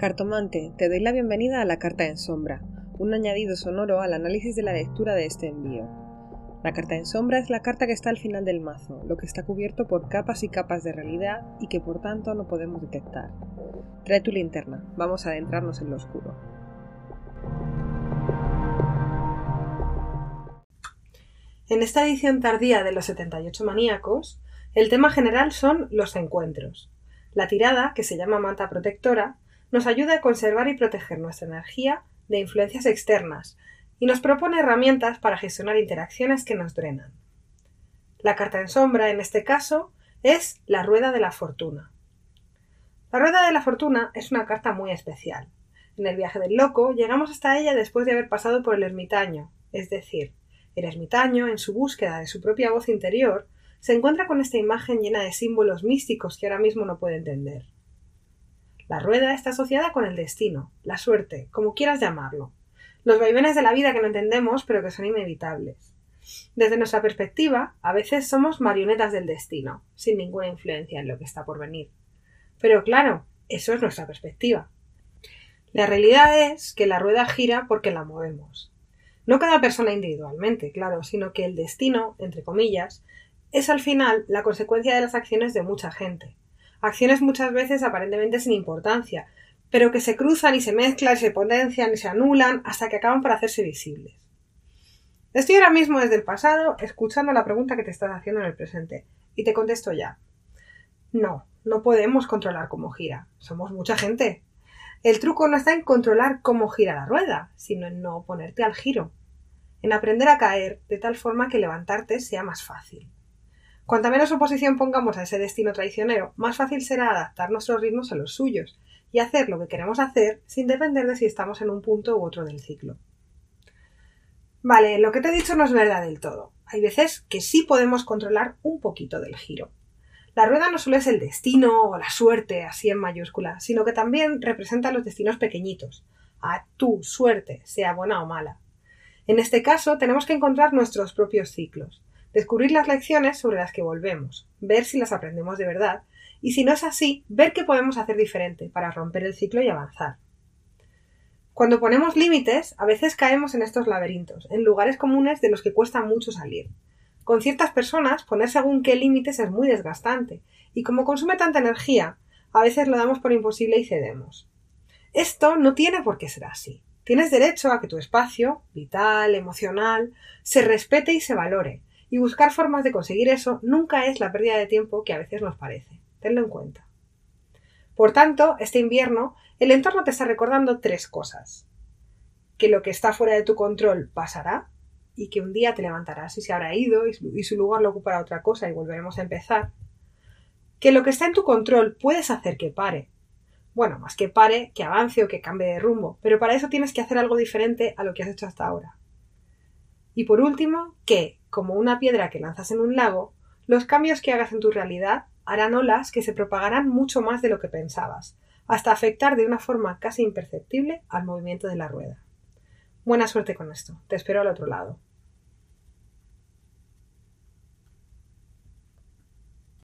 Cartomante, te doy la bienvenida a la carta en sombra, un añadido sonoro al análisis de la lectura de este envío. La carta en sombra es la carta que está al final del mazo, lo que está cubierto por capas y capas de realidad y que por tanto no podemos detectar. Trae tu linterna, vamos a adentrarnos en lo oscuro. En esta edición tardía de los 78 maníacos, el tema general son los encuentros. La tirada, que se llama manta protectora, nos ayuda a conservar y proteger nuestra energía de influencias externas y nos propone herramientas para gestionar interacciones que nos drenan. La carta en sombra, en este caso, es la rueda de la fortuna. La rueda de la fortuna es una carta muy especial. En el viaje del loco llegamos hasta ella después de haber pasado por el ermitaño, es decir, el ermitaño, en su búsqueda de su propia voz interior, se encuentra con esta imagen llena de símbolos místicos que ahora mismo no puede entender. La rueda está asociada con el destino, la suerte, como quieras llamarlo. Los vaivenes de la vida que no entendemos, pero que son inevitables. Desde nuestra perspectiva, a veces somos marionetas del destino, sin ninguna influencia en lo que está por venir. Pero claro, eso es nuestra perspectiva. La realidad es que la rueda gira porque la movemos. No cada persona individualmente, claro, sino que el destino, entre comillas, es al final la consecuencia de las acciones de mucha gente, acciones muchas veces aparentemente sin importancia, pero que se cruzan y se mezclan, y se potencian y se anulan hasta que acaban por hacerse visibles. Estoy ahora mismo desde el pasado escuchando la pregunta que te estás haciendo en el presente y te contesto ya. No, no podemos controlar cómo gira. Somos mucha gente. El truco no está en controlar cómo gira la rueda, sino en no oponerte al giro. En aprender a caer de tal forma que levantarte sea más fácil. Cuanta menos oposición pongamos a ese destino traicionero, más fácil será adaptar nuestros ritmos a los suyos y hacer lo que queremos hacer sin depender de si estamos en un punto u otro del ciclo. Vale, lo que te he dicho no es verdad del todo. Hay veces que sí podemos controlar un poquito del giro. La rueda no solo es el destino o la suerte, así en mayúscula, sino que también representa los destinos pequeñitos, a tu suerte, sea buena o mala. En este caso, tenemos que encontrar nuestros propios ciclos, descubrir las lecciones sobre las que volvemos, ver si las aprendemos de verdad y si no es así, ver qué podemos hacer diferente para romper el ciclo y avanzar. Cuando ponemos límites, a veces caemos en estos laberintos, en lugares comunes de los que cuesta mucho salir. Con ciertas personas, poner según qué límites es muy desgastante, y como consume tanta energía, a veces lo damos por imposible y cedemos. Esto no tiene por qué ser así. Tienes derecho a que tu espacio, vital, emocional, se respete y se valore, y buscar formas de conseguir eso nunca es la pérdida de tiempo que a veces nos parece. Tenlo en cuenta. Por tanto, este invierno, el entorno te está recordando tres cosas. Que lo que está fuera de tu control pasará y que un día te levantarás y se habrá ido y su lugar lo ocupará otra cosa y volveremos a empezar. Que lo que está en tu control puedes hacer que pare. Bueno, más que pare, que avance o que cambie de rumbo, pero para eso tienes que hacer algo diferente a lo que has hecho hasta ahora. Y por último, que, como una piedra que lanzas en un lago, los cambios que hagas en tu realidad harán olas que se propagarán mucho más de lo que pensabas, hasta afectar de una forma casi imperceptible al movimiento de la rueda. Buena suerte con esto. Te espero al otro lado.